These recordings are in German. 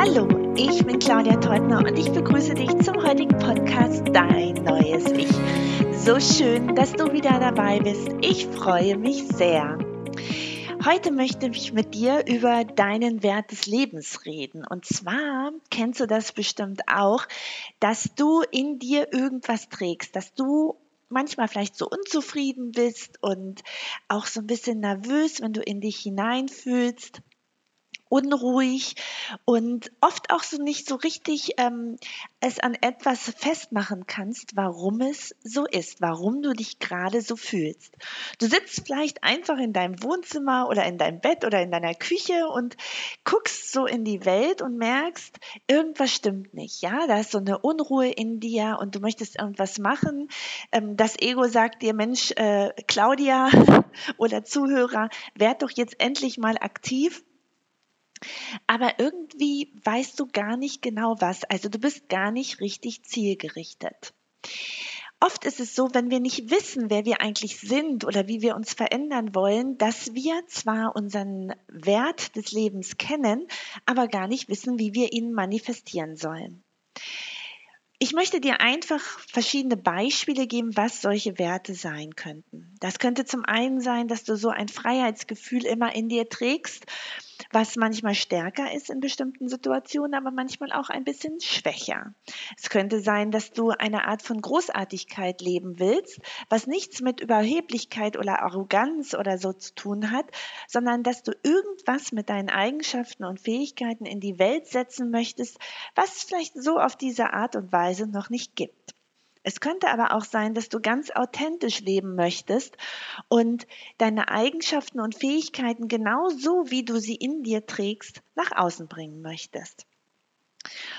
Hallo, ich bin Claudia Teutner und ich begrüße dich zum heutigen Podcast Dein neues Ich. So schön, dass du wieder dabei bist. Ich freue mich sehr. Heute möchte ich mit dir über deinen Wert des Lebens reden. Und zwar kennst du das bestimmt auch, dass du in dir irgendwas trägst, dass du manchmal vielleicht so unzufrieden bist und auch so ein bisschen nervös, wenn du in dich hineinfühlst unruhig und oft auch so nicht so richtig ähm, es an etwas festmachen kannst, warum es so ist, warum du dich gerade so fühlst. Du sitzt vielleicht einfach in deinem Wohnzimmer oder in deinem Bett oder in deiner Küche und guckst so in die Welt und merkst, irgendwas stimmt nicht. Ja, da ist so eine Unruhe in dir und du möchtest irgendwas machen. Ähm, das Ego sagt dir, Mensch, äh, Claudia oder Zuhörer, werd doch jetzt endlich mal aktiv aber irgendwie weißt du gar nicht genau was. Also du bist gar nicht richtig zielgerichtet. Oft ist es so, wenn wir nicht wissen, wer wir eigentlich sind oder wie wir uns verändern wollen, dass wir zwar unseren Wert des Lebens kennen, aber gar nicht wissen, wie wir ihn manifestieren sollen. Ich möchte dir einfach verschiedene Beispiele geben, was solche Werte sein könnten. Das könnte zum einen sein, dass du so ein Freiheitsgefühl immer in dir trägst was manchmal stärker ist in bestimmten Situationen, aber manchmal auch ein bisschen schwächer. Es könnte sein, dass du eine Art von Großartigkeit leben willst, was nichts mit Überheblichkeit oder Arroganz oder so zu tun hat, sondern dass du irgendwas mit deinen Eigenschaften und Fähigkeiten in die Welt setzen möchtest, was es vielleicht so auf diese Art und Weise noch nicht gibt. Es könnte aber auch sein, dass du ganz authentisch leben möchtest und deine Eigenschaften und Fähigkeiten genauso, wie du sie in dir trägst, nach außen bringen möchtest.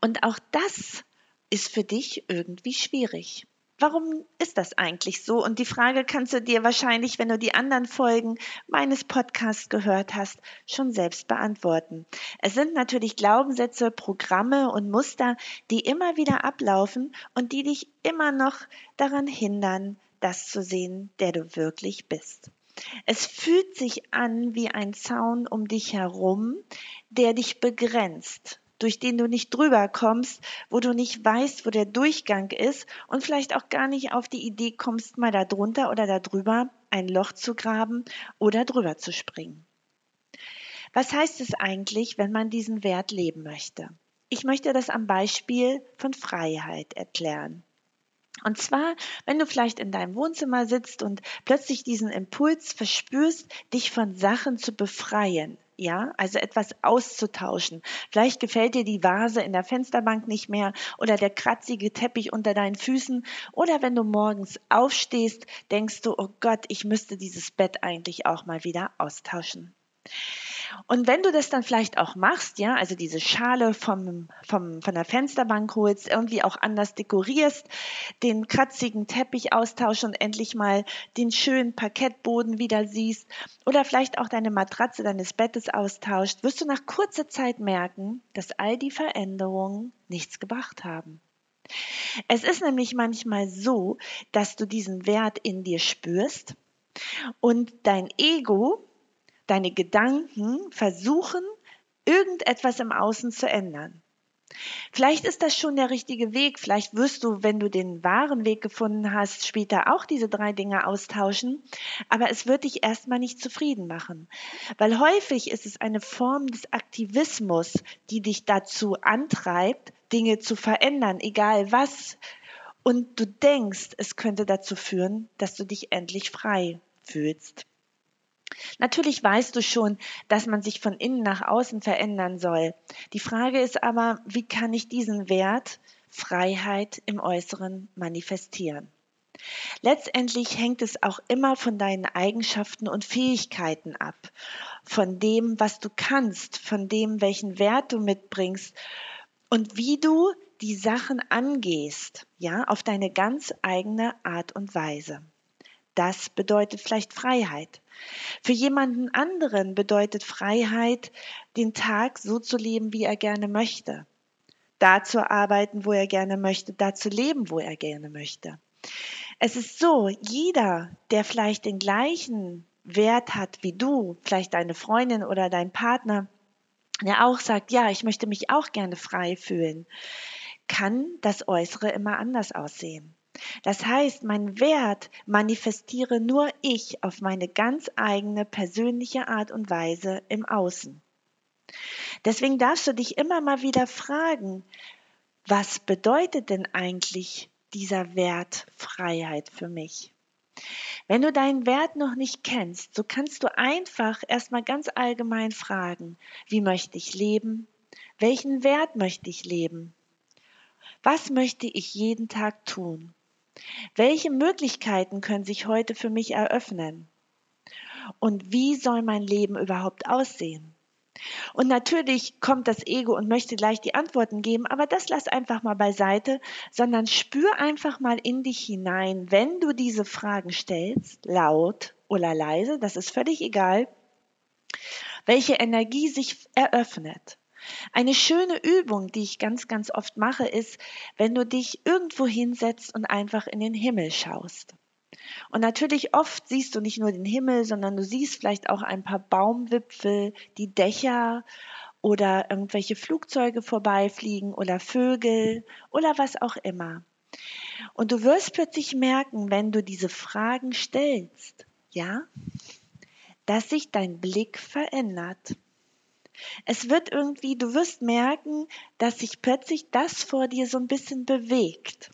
Und auch das ist für dich irgendwie schwierig warum ist das eigentlich so? Und die Frage kannst du dir wahrscheinlich, wenn du die anderen Folgen meines Podcasts gehört hast, schon selbst beantworten. Es sind natürlich Glaubenssätze, Programme und Muster, die immer wieder ablaufen und die dich immer noch daran hindern, das zu sehen, der du wirklich bist. Es fühlt sich an wie ein Zaun um dich herum, der dich begrenzt, durch den du nicht drüber kommst, wo du nicht weißt, wo der Durchgang ist und vielleicht auch gar nicht auf die Idee kommst, mal da drunter oder da drüber ein Loch zu graben oder drüber zu springen. Was heißt es eigentlich, wenn man diesen Wert leben möchte? Ich möchte das am Beispiel von Freiheit erklären. Und zwar, wenn du vielleicht in deinem Wohnzimmer sitzt und plötzlich diesen Impuls verspürst, dich von Sachen zu befreien, ja, also etwas auszutauschen. Vielleicht gefällt dir die Vase in der Fensterbank nicht mehr oder der kratzige Teppich unter deinen Füßen oder wenn du morgens aufstehst, denkst du, oh Gott, ich müsste dieses Bett eigentlich auch mal wieder austauschen. Und wenn du das dann vielleicht auch machst, ja, also diese Schale vom, vom, von der Fensterbank holst, irgendwie auch anders dekorierst, den kratzigen Teppich austauschst und endlich mal den schönen Parkettboden wieder siehst oder vielleicht auch deine Matratze deines Bettes austauscht, wirst du nach kurzer Zeit merken, dass all die Veränderungen nichts gebracht haben. Es ist nämlich manchmal so, dass du diesen Wert in dir spürst und dein Ego deine Gedanken versuchen, irgendetwas im Außen zu ändern. Vielleicht ist das schon der richtige Weg. Vielleicht wirst du, wenn du den wahren Weg gefunden hast, später auch diese drei Dinge austauschen. Aber es wird dich erstmal nicht zufrieden machen. Weil häufig ist es eine Form des Aktivismus, die dich dazu antreibt, Dinge zu verändern, egal was. Und du denkst, es könnte dazu führen, dass du dich endlich frei fühlst. Natürlich weißt du schon, dass man sich von innen nach außen verändern soll. Die Frage ist aber, wie kann ich diesen Wert Freiheit im Äußeren manifestieren? Letztendlich hängt es auch immer von deinen Eigenschaften und Fähigkeiten ab, von dem, was du kannst, von dem, welchen Wert du mitbringst und wie du die Sachen angehst, ja, auf deine ganz eigene Art und Weise. Das bedeutet vielleicht Freiheit. Für jemanden anderen bedeutet Freiheit, den Tag so zu leben, wie er gerne möchte. Da zu arbeiten, wo er gerne möchte, da zu leben, wo er gerne möchte. Es ist so, jeder, der vielleicht den gleichen Wert hat wie du, vielleicht deine Freundin oder dein Partner, der auch sagt, ja, ich möchte mich auch gerne frei fühlen, kann das Äußere immer anders aussehen. Das heißt, mein Wert manifestiere nur ich auf meine ganz eigene persönliche Art und Weise im Außen. Deswegen darfst du dich immer mal wieder fragen, was bedeutet denn eigentlich dieser Wert Freiheit für mich? Wenn du deinen Wert noch nicht kennst, so kannst du einfach erstmal ganz allgemein fragen, wie möchte ich leben? Welchen Wert möchte ich leben? Was möchte ich jeden Tag tun? Welche Möglichkeiten können sich heute für mich eröffnen? Und wie soll mein Leben überhaupt aussehen? Und natürlich kommt das Ego und möchte gleich die Antworten geben, aber das lass einfach mal beiseite, sondern spür einfach mal in dich hinein, wenn du diese Fragen stellst, laut oder leise, das ist völlig egal, welche Energie sich eröffnet. Eine schöne Übung, die ich ganz, ganz oft mache, ist, wenn du dich irgendwo hinsetzt und einfach in den Himmel schaust. Und natürlich oft siehst du nicht nur den Himmel, sondern du siehst vielleicht auch ein paar Baumwipfel, die Dächer oder irgendwelche Flugzeuge vorbeifliegen oder Vögel oder was auch immer. Und du wirst plötzlich merken, wenn du diese Fragen stellst, ja, dass sich dein Blick verändert. Es wird irgendwie, du wirst merken, dass sich plötzlich das vor dir so ein bisschen bewegt.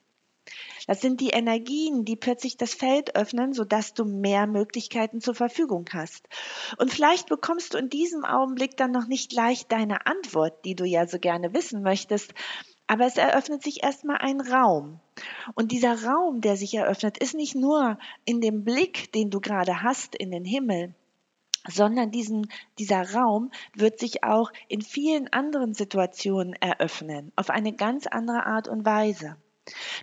Das sind die Energien, die plötzlich das Feld öffnen, sodass du mehr Möglichkeiten zur Verfügung hast. Und vielleicht bekommst du in diesem Augenblick dann noch nicht gleich deine Antwort, die du ja so gerne wissen möchtest, aber es eröffnet sich erstmal ein Raum. Und dieser Raum, der sich eröffnet, ist nicht nur in dem Blick, den du gerade hast in den Himmel, sondern diesen, dieser Raum wird sich auch in vielen anderen Situationen eröffnen, auf eine ganz andere Art und Weise.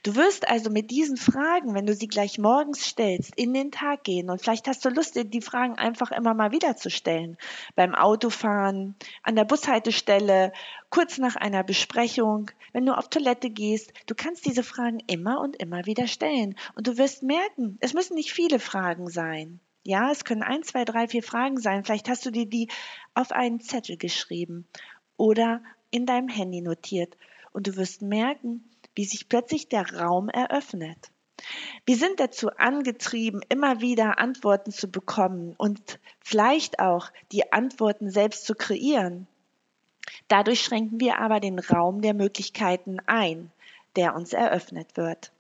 Du wirst also mit diesen Fragen, wenn du sie gleich morgens stellst, in den Tag gehen und vielleicht hast du Lust, dir die Fragen einfach immer mal wieder zu stellen. Beim Autofahren, an der Bushaltestelle, kurz nach einer Besprechung, wenn du auf Toilette gehst. Du kannst diese Fragen immer und immer wieder stellen und du wirst merken, es müssen nicht viele Fragen sein. Ja, es können ein, zwei, drei, vier Fragen sein. Vielleicht hast du dir die auf einen Zettel geschrieben oder in deinem Handy notiert und du wirst merken, wie sich plötzlich der Raum eröffnet. Wir sind dazu angetrieben, immer wieder Antworten zu bekommen und vielleicht auch die Antworten selbst zu kreieren. Dadurch schränken wir aber den Raum der Möglichkeiten ein, der uns eröffnet wird.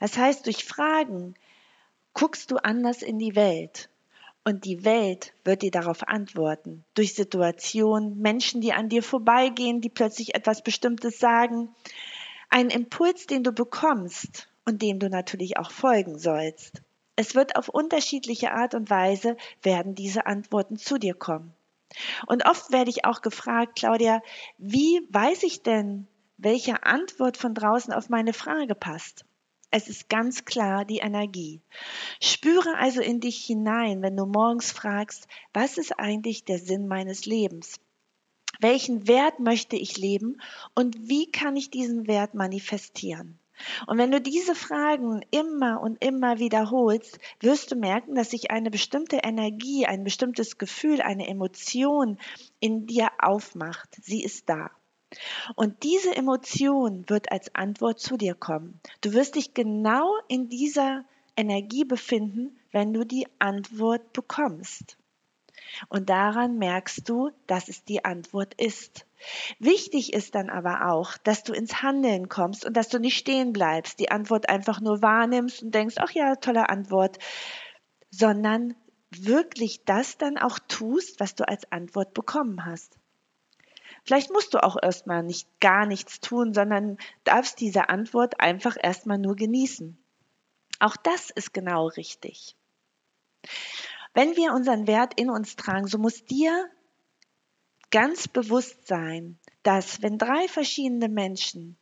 Das heißt, durch Fragen guckst du anders in die Welt und die Welt wird dir darauf antworten. Durch Situationen, Menschen, die an dir vorbeigehen, die plötzlich etwas Bestimmtes sagen, ein Impuls, den du bekommst und dem du natürlich auch folgen sollst. Es wird auf unterschiedliche Art und Weise werden diese Antworten zu dir kommen. Und oft werde ich auch gefragt, Claudia, wie weiß ich denn, welche Antwort von draußen auf meine Frage passt? Es ist ganz klar die Energie. Spüre also in dich hinein, wenn du morgens fragst, was ist eigentlich der Sinn meines Lebens? welchen Wert möchte ich leben und wie kann ich diesen Wert manifestieren? Und wenn du diese Fragen immer und immer wiederholst, wirst du merken, dass sich eine bestimmte Energie, ein bestimmtes Gefühl, eine Emotion in dir aufmacht. Sie ist da. Und diese Emotion wird als Antwort zu dir kommen. Du wirst dich genau in dieser Energie befinden, wenn du die Antwort bekommst. Und daran merkst du, dass es die Antwort ist. Wichtig ist dann aber auch, dass du ins Handeln kommst und dass du nicht stehen bleibst, die Antwort einfach nur wahrnimmst und denkst, ach ja, tolle Antwort, sondern wirklich das dann auch tust, was du als Antwort bekommen hast. Vielleicht musst du auch erstmal nicht gar nichts tun, sondern darfst diese Antwort einfach erstmal nur genießen. Auch das ist genau richtig. Wenn wir unseren Wert in uns tragen, so muss dir ganz bewusst sein, dass wenn drei verschiedene Menschen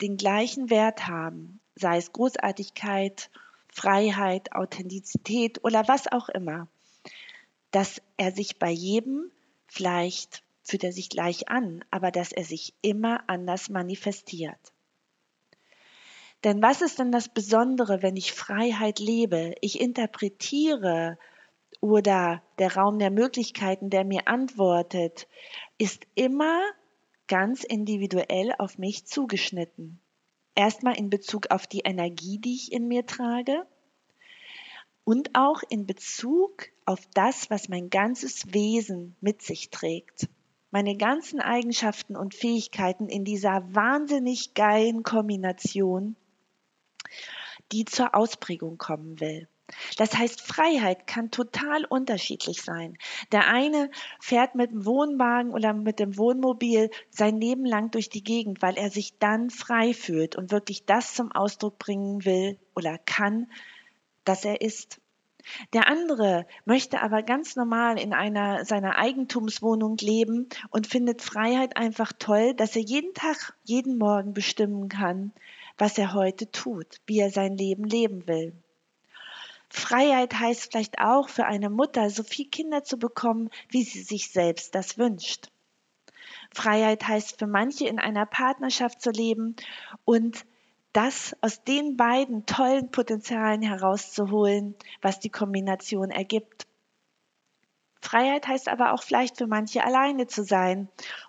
den gleichen Wert haben, sei es Großartigkeit, Freiheit, Authentizität oder was auch immer, dass er sich bei jedem vielleicht fühlt er sich gleich an, aber dass er sich immer anders manifestiert. Denn was ist denn das Besondere, wenn ich Freiheit lebe? Ich interpretiere oder der Raum der Möglichkeiten, der mir antwortet, ist immer ganz individuell auf mich zugeschnitten. Erstmal in Bezug auf die Energie, die ich in mir trage und auch in Bezug auf das, was mein ganzes Wesen mit sich trägt. Meine ganzen Eigenschaften und Fähigkeiten in dieser wahnsinnig geilen Kombination, die zur Ausprägung kommen will. Das heißt, Freiheit kann total unterschiedlich sein. Der eine fährt mit dem Wohnwagen oder mit dem Wohnmobil sein Leben lang durch die Gegend, weil er sich dann frei fühlt und wirklich das zum Ausdruck bringen will oder kann, dass er ist. Der andere möchte aber ganz normal in einer seiner Eigentumswohnung leben und findet Freiheit einfach toll, dass er jeden Tag, jeden Morgen bestimmen kann, was er heute tut, wie er sein Leben leben will. Freiheit heißt vielleicht auch für eine Mutter, so viele Kinder zu bekommen, wie sie sich selbst das wünscht. Freiheit heißt für manche in einer Partnerschaft zu leben und das aus den beiden tollen Potenzialen herauszuholen, was die Kombination ergibt. Freiheit heißt aber auch vielleicht für manche alleine zu sein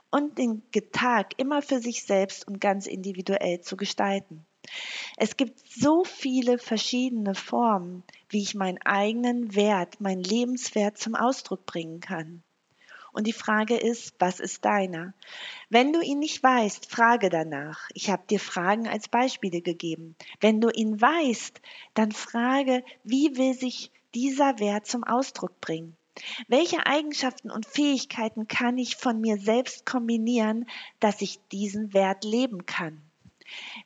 und den Tag immer für sich selbst und ganz individuell zu gestalten. Es gibt so viele verschiedene Formen, wie ich meinen eigenen Wert, meinen Lebenswert zum Ausdruck bringen kann. Und die Frage ist, was ist deiner? Wenn du ihn nicht weißt, frage danach. Ich habe dir Fragen als Beispiele gegeben. Wenn du ihn weißt, dann frage, wie will sich dieser Wert zum Ausdruck bringen? Welche Eigenschaften und Fähigkeiten kann ich von mir selbst kombinieren, dass ich diesen Wert leben kann?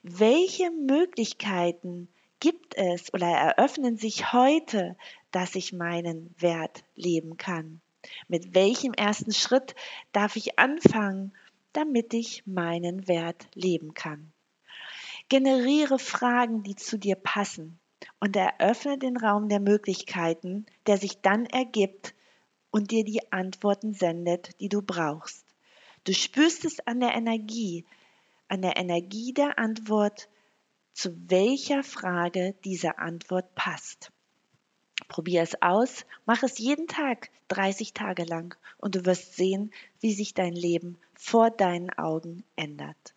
Welche Möglichkeiten gibt es oder eröffnen sich heute, dass ich meinen Wert leben kann? Mit welchem ersten Schritt darf ich anfangen, damit ich meinen Wert leben kann? Generiere Fragen, die zu dir passen und eröffne den Raum der Möglichkeiten, der sich dann ergibt und dir die Antworten sendet, die du brauchst. Du spürst es an der Energie, an der Energie der Antwort, zu welcher Frage diese Antwort passt. Probier es aus, mach es jeden Tag 30 Tage lang und du wirst sehen, wie sich dein Leben vor deinen Augen ändert.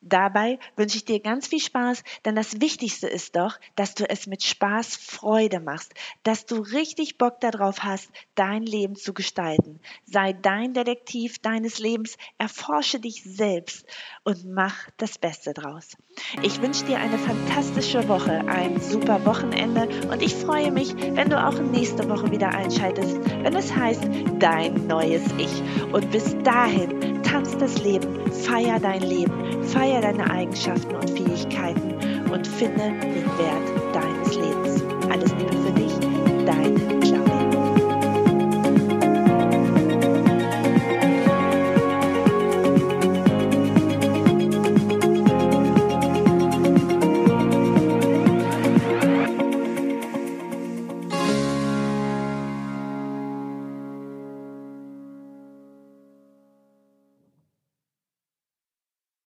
Dabei wünsche ich dir ganz viel Spaß, denn das Wichtigste ist doch, dass du es mit Spaß Freude machst, dass du richtig Bock darauf hast, dein Leben zu gestalten. Sei dein Detektiv deines Lebens, erforsche dich selbst und mach das Beste draus. Ich wünsche dir eine fantastische Woche, ein super Wochenende und ich freue mich, wenn du auch nächste Woche wieder einschaltest, wenn es heißt Dein neues Ich. Und bis dahin, tanz das Leben, feier dein Leben, feier deine Eigenschaften und Fähigkeiten und finde den Wert